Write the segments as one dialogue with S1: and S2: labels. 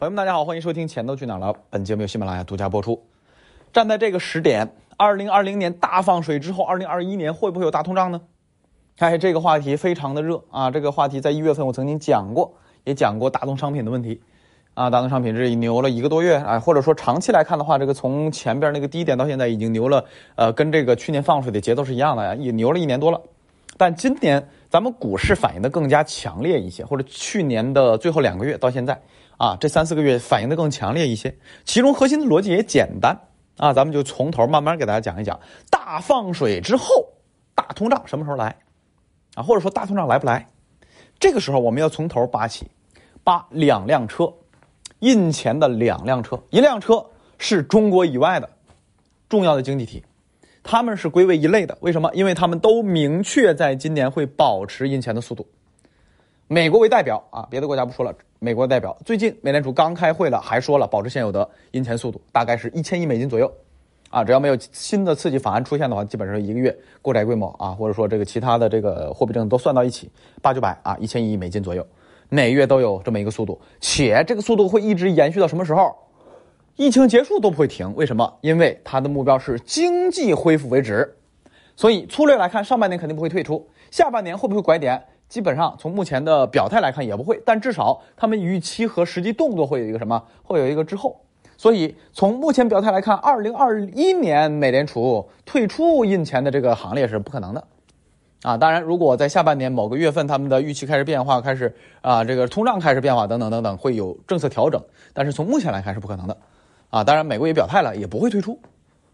S1: 朋友们，大家好，欢迎收听《钱都去哪儿了》。本节目由喜马拉雅独家播出。站在这个时点，二零二零年大放水之后，二零二一年会不会有大通胀呢？哎，这个话题非常的热啊！这个话题在一月份我曾经讲过，也讲过大宗商品的问题啊。大宗商品这里牛了一个多月啊，或者说长期来看的话，这个从前边那个低点到现在已经牛了，呃，跟这个去年放水的节奏是一样的呀，也牛了一年多了。但今年咱们股市反应的更加强烈一些，或者去年的最后两个月到现在。啊，这三四个月反应的更强烈一些，其中核心的逻辑也简单啊，咱们就从头慢慢给大家讲一讲。大放水之后，大通胀什么时候来？啊，或者说大通胀来不来？这个时候我们要从头扒起，扒两辆车，印钱的两辆车，一辆车是中国以外的重要的经济体，他们是归为一类的。为什么？因为他们都明确在今年会保持印钱的速度。美国为代表啊，别的国家不说了。美国代表最近美联储刚开会了，还说了保持现有的印钱速度，大概是一千亿美金左右，啊，只要没有新的刺激法案出现的话，基本上一个月购债规模啊，或者说这个其他的这个货币政策都算到一起，八九百啊，一千亿美金左右，每月都有这么一个速度，且这个速度会一直延续到什么时候？疫情结束都不会停。为什么？因为它的目标是经济恢复为止，所以粗略来看，上半年肯定不会退出，下半年会不会拐点？基本上从目前的表态来看也不会，但至少他们预期和实际动作会有一个什么？会有一个滞后。所以从目前表态来看，二零二一年美联储退出印钱的这个行列是不可能的。啊，当然，如果在下半年某个月份他们的预期开始变化，开始啊这个通胀开始变化等等等等，会有政策调整。但是从目前来看是不可能的。啊，当然美国也表态了，也不会退出。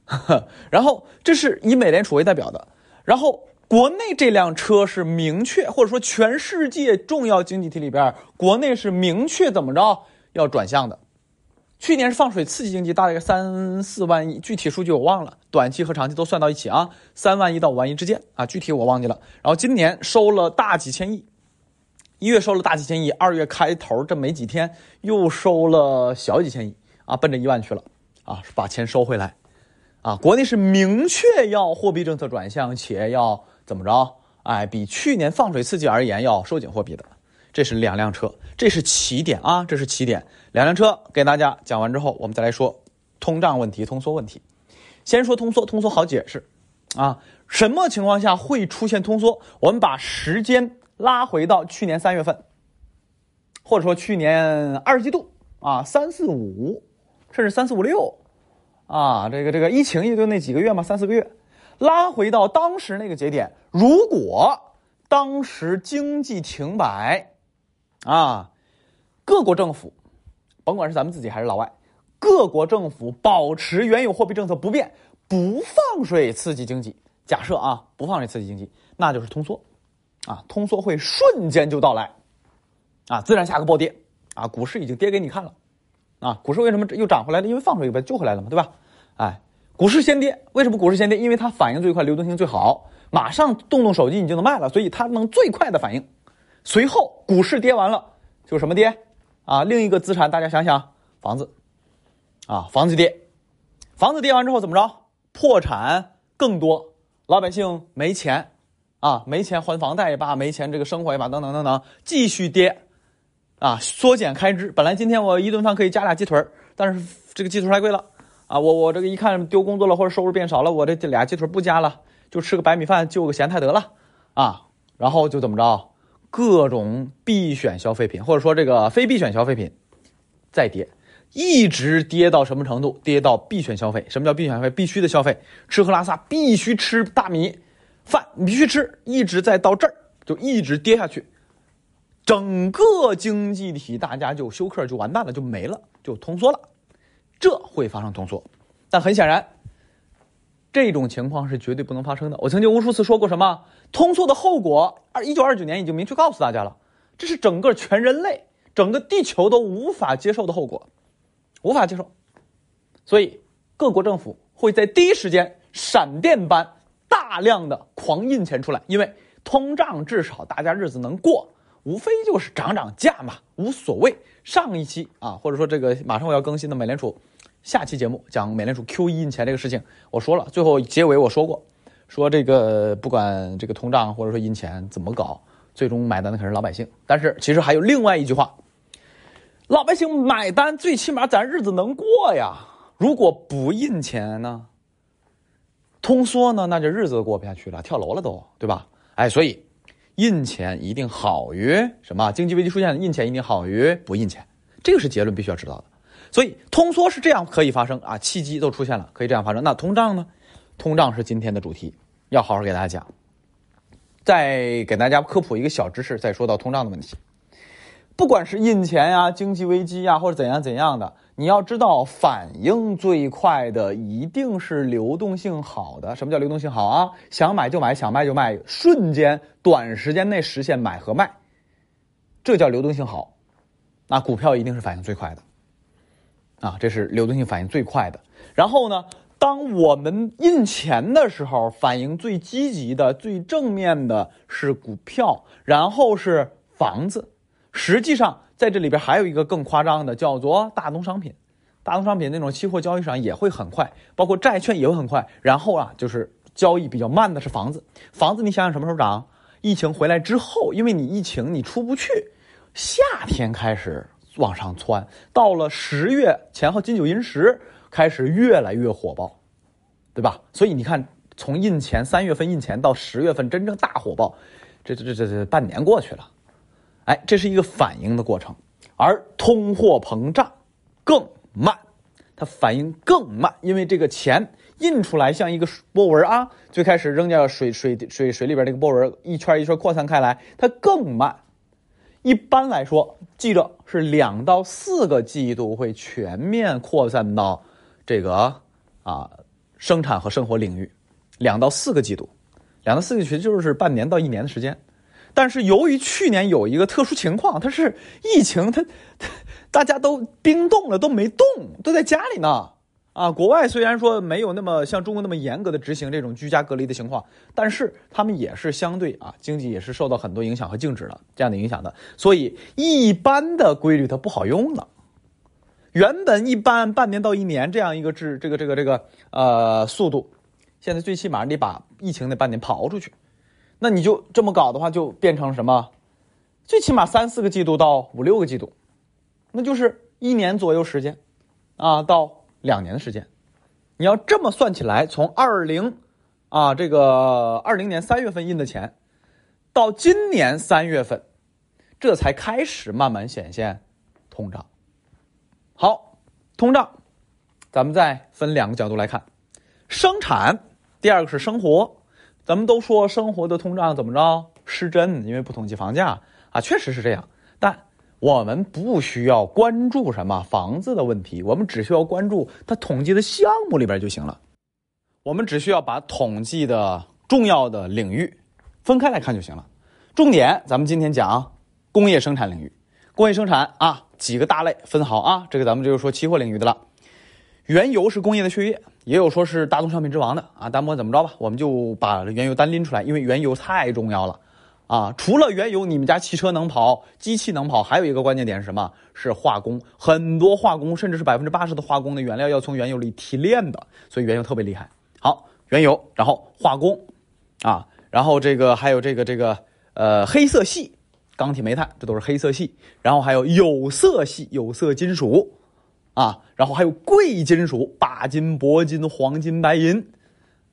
S1: 然后这是以美联储为代表的，然后。国内这辆车是明确，或者说全世界重要经济体里边，国内是明确怎么着要转向的。去年是放水刺激经济，大概三四万亿，具体数据我忘了，短期和长期都算到一起啊，三万亿到五万亿之间啊，具体我忘记了。然后今年收了大几千亿，一月收了大几千亿，二月开头这没几天又收了小几千亿啊，奔着一万去了啊，把钱收回来啊，国内是明确要货币政策转向，且要。怎么着？哎，比去年放水刺激而言要收紧货币的，这是两辆车，这是起点啊，这是起点。两辆车给大家讲完之后，我们再来说通胀问题、通缩问题。先说通缩，通缩好解释啊。什么情况下会出现通缩？我们把时间拉回到去年三月份，或者说去年二季度啊，三四五，甚至三四五六。啊，这个这个疫情也就那几个月嘛，三四个月。拉回到当时那个节点，如果当时经济停摆，啊，各国政府，甭管是咱们自己还是老外，各国政府保持原有货币政策不变，不放水刺激经济。假设啊，不放水刺激经济，那就是通缩，啊，通缩会瞬间就到来，啊，自然下个暴跌，啊，股市已经跌给你看了，啊，股市为什么又涨回来了？因为放水把救回来了嘛，对吧？哎。股市先跌，为什么股市先跌？因为它反应最快，流动性最好，马上动动手机你就能卖了，所以它能最快的反应。随后股市跌完了，就什么跌？啊，另一个资产，大家想想，房子，啊，房子跌，房子跌完之后怎么着？破产更多，老百姓没钱，啊，没钱还房贷也罢，没钱这个生活也罢，等等等等，继续跌，啊，缩减开支。本来今天我一顿饭可以加俩鸡腿但是这个鸡腿太贵了。啊，我我这个一看丢工作了或者收入变少了，我这俩鸡腿不加了，就吃个白米饭，就个咸菜得了啊。然后就怎么着，各种必选消费品或者说这个非必选消费品再跌，一直跌到什么程度？跌到必选消费。什么叫必选消费？必须的消费，吃喝拉撒必须吃大米饭，你必须吃，一直在到这儿就一直跌下去，整个经济体大家就休克就完蛋了，就没了，就通缩了。这会发生通缩，但很显然，这种情况是绝对不能发生的。我曾经无数次说过，什么通缩的后果，二一九二九年已经明确告诉大家了，这是整个全人类、整个地球都无法接受的后果，无法接受。所以各国政府会在第一时间闪电般大量的狂印钱出来，因为通胀至少大家日子能过。无非就是涨涨价嘛，无所谓。上一期啊，或者说这个马上我要更新的美联储下期节目讲美联储 QE 印钱这个事情，我说了，最后结尾我说过，说这个不管这个通胀或者说印钱怎么搞，最终买单的可是老百姓。但是其实还有另外一句话，老百姓买单，最起码咱日子能过呀。如果不印钱呢，通缩呢，那就日子过不下去了，跳楼了都，对吧？哎，所以印钱一定好于什么？经济危机出现，印钱一定好于不印钱，这个是结论，必须要知道的。所以通缩是这样可以发生啊，契机都出现了，可以这样发生。那通胀呢？通胀是今天的主题，要好好给大家讲。再给大家科普一个小知识，再说到通胀的问题。不管是印钱呀、经济危机呀，或者怎样怎样的，你要知道，反应最快的一定是流动性好的。什么叫流动性好啊？想买就买，想卖就卖，瞬间短时间内实现买和卖，这叫流动性好。那股票一定是反应最快的，啊，这是流动性反应最快的。然后呢？当我们印钱的时候，反应最积极的、最正面的是股票，然后是房子。实际上，在这里边还有一个更夸张的，叫做大宗商品。大宗商品那种期货交易上也会很快，包括债券也会很快。然后啊，就是交易比较慢的是房子。房子你想想什么时候涨？疫情回来之后，因为你疫情你出不去，夏天开始往上窜，到了十月前后金九银十。开始越来越火爆，对吧？所以你看，从印钱三月份印钱到十月份真正大火爆，这这这这这半年过去了，哎，这是一个反应的过程。而通货膨胀更慢，它反应更慢，因为这个钱印出来像一个波纹啊，最开始扔掉水水水水里边那个波纹，一圈一圈扩散开来，它更慢。一般来说，记着是两到四个季度会全面扩散到。这个啊，生产和生活领域，两到四个季度，两到四个季度就是半年到一年的时间。但是由于去年有一个特殊情况，它是疫情，它 大家都冰冻了，都没动，都在家里呢。啊，国外虽然说没有那么像中国那么严格的执行这种居家隔离的情况，但是他们也是相对啊，经济也是受到很多影响和静止了这样的影响的。所以一般的规律它不好用了。原本一般半年到一年这样一个制，这个这个这个呃速度，现在最起码你把疫情那半年刨出去，那你就这么搞的话，就变成什么？最起码三四个季度到五六个季度，那就是一年左右时间，啊，到两年的时间。你要这么算起来，从二零啊这个二零年三月份印的钱，到今年三月份，这才开始慢慢显现通胀。好，通胀，咱们再分两个角度来看，生产，第二个是生活。咱们都说生活的通胀怎么着失真，因为不统计房价啊，确实是这样。但我们不需要关注什么房子的问题，我们只需要关注它统计的项目里边就行了。我们只需要把统计的重要的领域分开来看就行了。重点，咱们今天讲工业生产领域。工业生产啊，几个大类分好啊，这个咱们就是说期货领域的了。原油是工业的血液，也有说是大宗商品之王的啊。单管怎么着吧，我们就把原油单拎出来，因为原油太重要了啊。除了原油，你们家汽车能跑，机器能跑，还有一个关键点是什么？是化工。很多化工，甚至是百分之八十的化工的原料要从原油里提炼的，所以原油特别厉害。好，原油，然后化工啊，然后这个还有这个这个呃黑色系。钢铁、煤炭，这都是黑色系，然后还有有色系，有色金属，啊，然后还有贵金属，钯金、铂金、黄金、白银，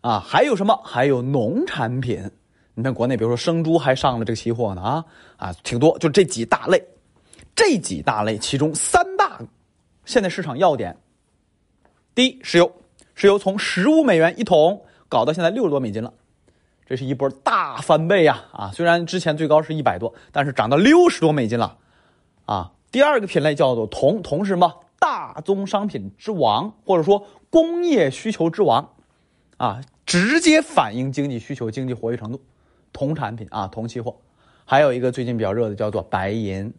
S1: 啊，还有什么？还有农产品。你看国内，比如说生猪还上了这个期货呢，啊啊，挺多。就这几大类，这几大类其中三大现在市场要点：第一，石油，石油从十五美元一桶搞到现在六十多美金了。这是一波大翻倍呀！啊，虽然之前最高是一百多，但是涨到六十多美金了，啊。第二个品类叫做铜，铜是什么？大宗商品之王，或者说工业需求之王，啊，直接反映经济需求、经济活跃程度。铜产品啊，铜期货。还有一个最近比较热的叫做白银，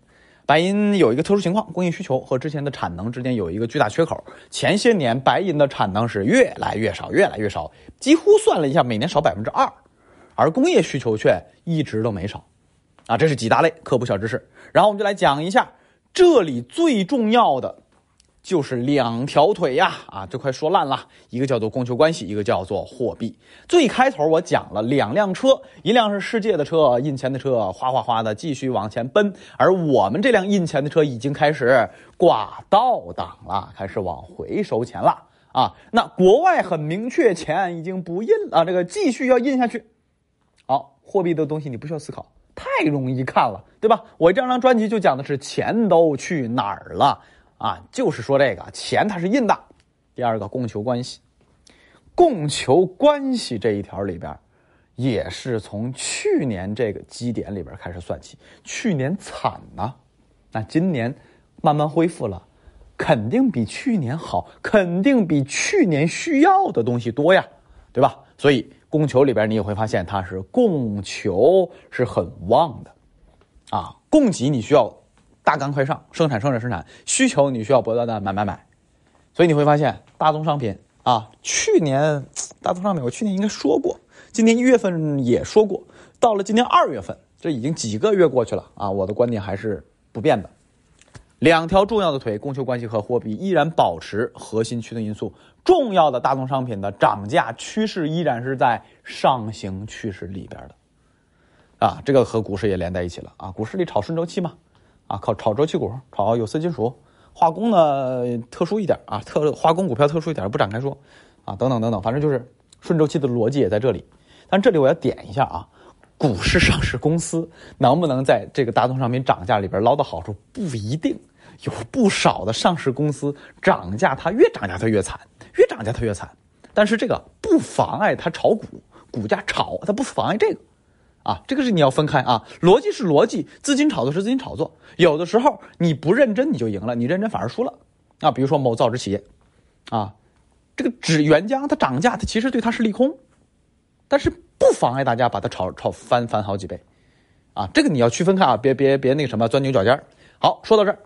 S1: 白银有一个特殊情况，工业需求和之前的产能之间有一个巨大缺口。前些年白银的产能是越来越少，越来越少，几乎算了一下，每年少百分之二。而工业需求却一直都没少，啊，这是几大类科普小知识。然后我们就来讲一下这里最重要的就是两条腿呀，啊，这快说烂了。一个叫做供求关系，一个叫做货币。最开头我讲了两辆车，一辆是世界的车，印钱的车，哗哗哗的继续往前奔，而我们这辆印钱的车已经开始挂倒档了，开始往回收钱了啊。那国外很明确，钱已经不印了，这个继续要印下去。好，货币的东西你不需要思考，太容易看了，对吧？我这张专辑就讲的是钱都去哪儿了。啊，就是说这个钱它是印的。第二个供求关系，供求关系这一条里边，也是从去年这个基点里边开始算起。去年惨呐，那今年慢慢恢复了，肯定比去年好，肯定比去年需要的东西多呀，对吧？所以供求里边你也会发现它是供求是很旺的，啊，供给你需要。大干快上，生产生产生产，需求你需要不断的买买买，所以你会发现大宗商品啊，去年大宗商品我去年应该说过，今年一月份也说过，到了今年二月份，这已经几个月过去了啊，我的观点还是不变的，两条重要的腿，供求关系和货币依然保持核心驱动因素，重要的大宗商品的涨价趋势依然是在上行趋势里边的，啊，这个和股市也连在一起了啊，股市里炒顺周期嘛。啊，靠炒周期股，炒有色金属，化工呢特殊一点啊，特化工股票特殊一点不展开说，啊，等等等等，反正就是顺周期的逻辑也在这里。但这里我要点一下啊，股市上市公司能不能在这个大宗商品涨价里边捞到好处不一定，有不少的上市公司涨价它越涨价它越惨，越涨价它越惨。但是这个不妨碍它炒股，股价炒它不妨碍这个。啊，这个是你要分开啊，逻辑是逻辑，资金炒作是资金炒作。有的时候你不认真你就赢了，你认真反而输了。啊，比如说某造纸企业，啊，这个纸原浆它涨价，它其实对它是利空，但是不妨碍大家把它炒炒翻翻好几倍。啊，这个你要区分开啊，别别别那什么钻牛角尖好，说到这儿，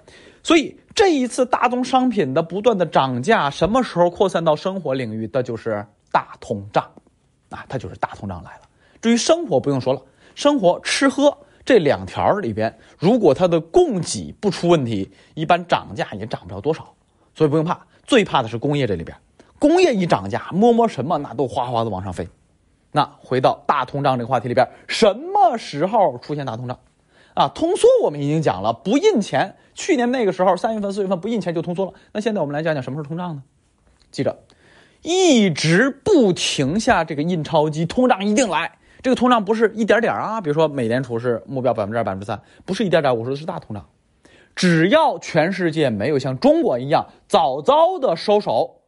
S1: 所以这一次大宗商品的不断的涨价，什么时候扩散到生活领域？的就是大通胀，啊，它就是大通胀来了。至于生活不用说了，生活吃喝这两条里边，如果它的供给不出问题，一般涨价也涨不了多少，所以不用怕。最怕的是工业这里边，工业一涨价，摸摸什么那都哗哗的往上飞。那回到大通胀这个话题里边，什么时候出现大通胀？啊，通缩我们已经讲了，不印钱。去年那个时候，三月份、四月份不印钱就通缩了。那现在我们来讲讲什么是通胀呢？记着，一直不停下这个印钞机，通胀一定来。这个通胀不是一点点啊，比如说美联储是目标百分之二、百分之三，不是一点点，我说的是大通胀。只要全世界没有像中国一样早早的收手，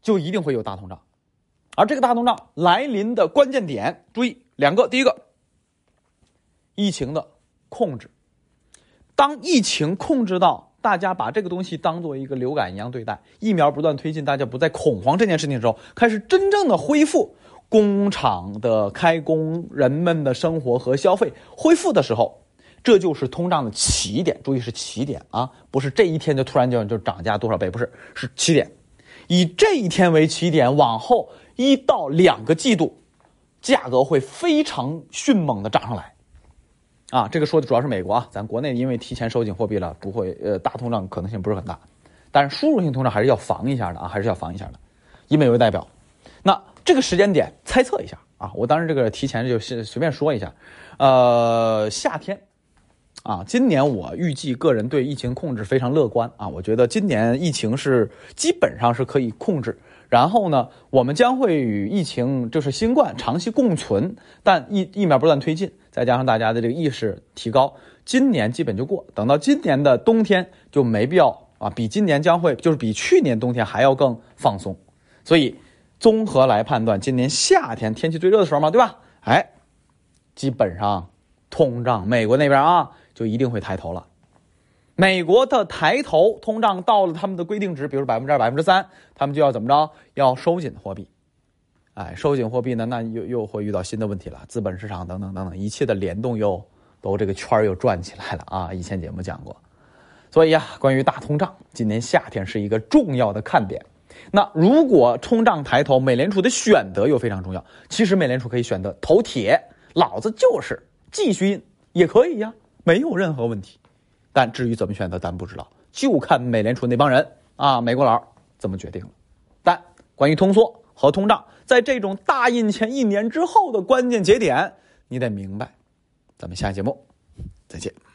S1: 就一定会有大通胀。而这个大通胀来临的关键点，注意两个：第一个，疫情的控制。当疫情控制到大家把这个东西当做一个流感一样对待，疫苗不断推进，大家不再恐慌这件事情的时候，开始真正的恢复。工厂的开工，人们的生活和消费恢复的时候，这就是通胀的起点。注意是起点啊，不是这一天就突然就就涨价多少倍，不是，是起点。以这一天为起点，往后一到两个季度，价格会非常迅猛的涨上来。啊，这个说的主要是美国啊，咱国内因为提前收紧货币了，不会呃大通胀可能性不是很大，但是输入性通胀还是要防一下的啊，还是要防一下的。以美为代表，那。这个时间点猜测一下啊，我当时这个提前就随便说一下，呃，夏天，啊，今年我预计个人对疫情控制非常乐观啊，我觉得今年疫情是基本上是可以控制，然后呢，我们将会与疫情就是新冠长期共存，但疫疫苗不断推进，再加上大家的这个意识提高，今年基本就过，等到今年的冬天就没必要啊，比今年将会就是比去年冬天还要更放松，所以。综合来判断，今年夏天天气最热的时候嘛，对吧？哎，基本上通胀，美国那边啊，就一定会抬头了。美国的抬头，通胀到了他们的规定值，比如百分之二、百分之三，他们就要怎么着？要收紧货币。哎，收紧货币呢，那又又会遇到新的问题了，资本市场等等等等，一切的联动又都这个圈又转起来了啊！以前节目讲过，所以呀，关于大通胀，今年夏天是一个重要的看点。那如果通胀抬头，美联储的选择又非常重要。其实美联储可以选择投铁，老子就是继续印也可以呀，没有任何问题。但至于怎么选择，咱不知道，就看美联储那帮人啊，美国佬怎么决定了。但关于通缩和通胀，在这种大印前一年之后的关键节点，你得明白。咱们下期节目再见。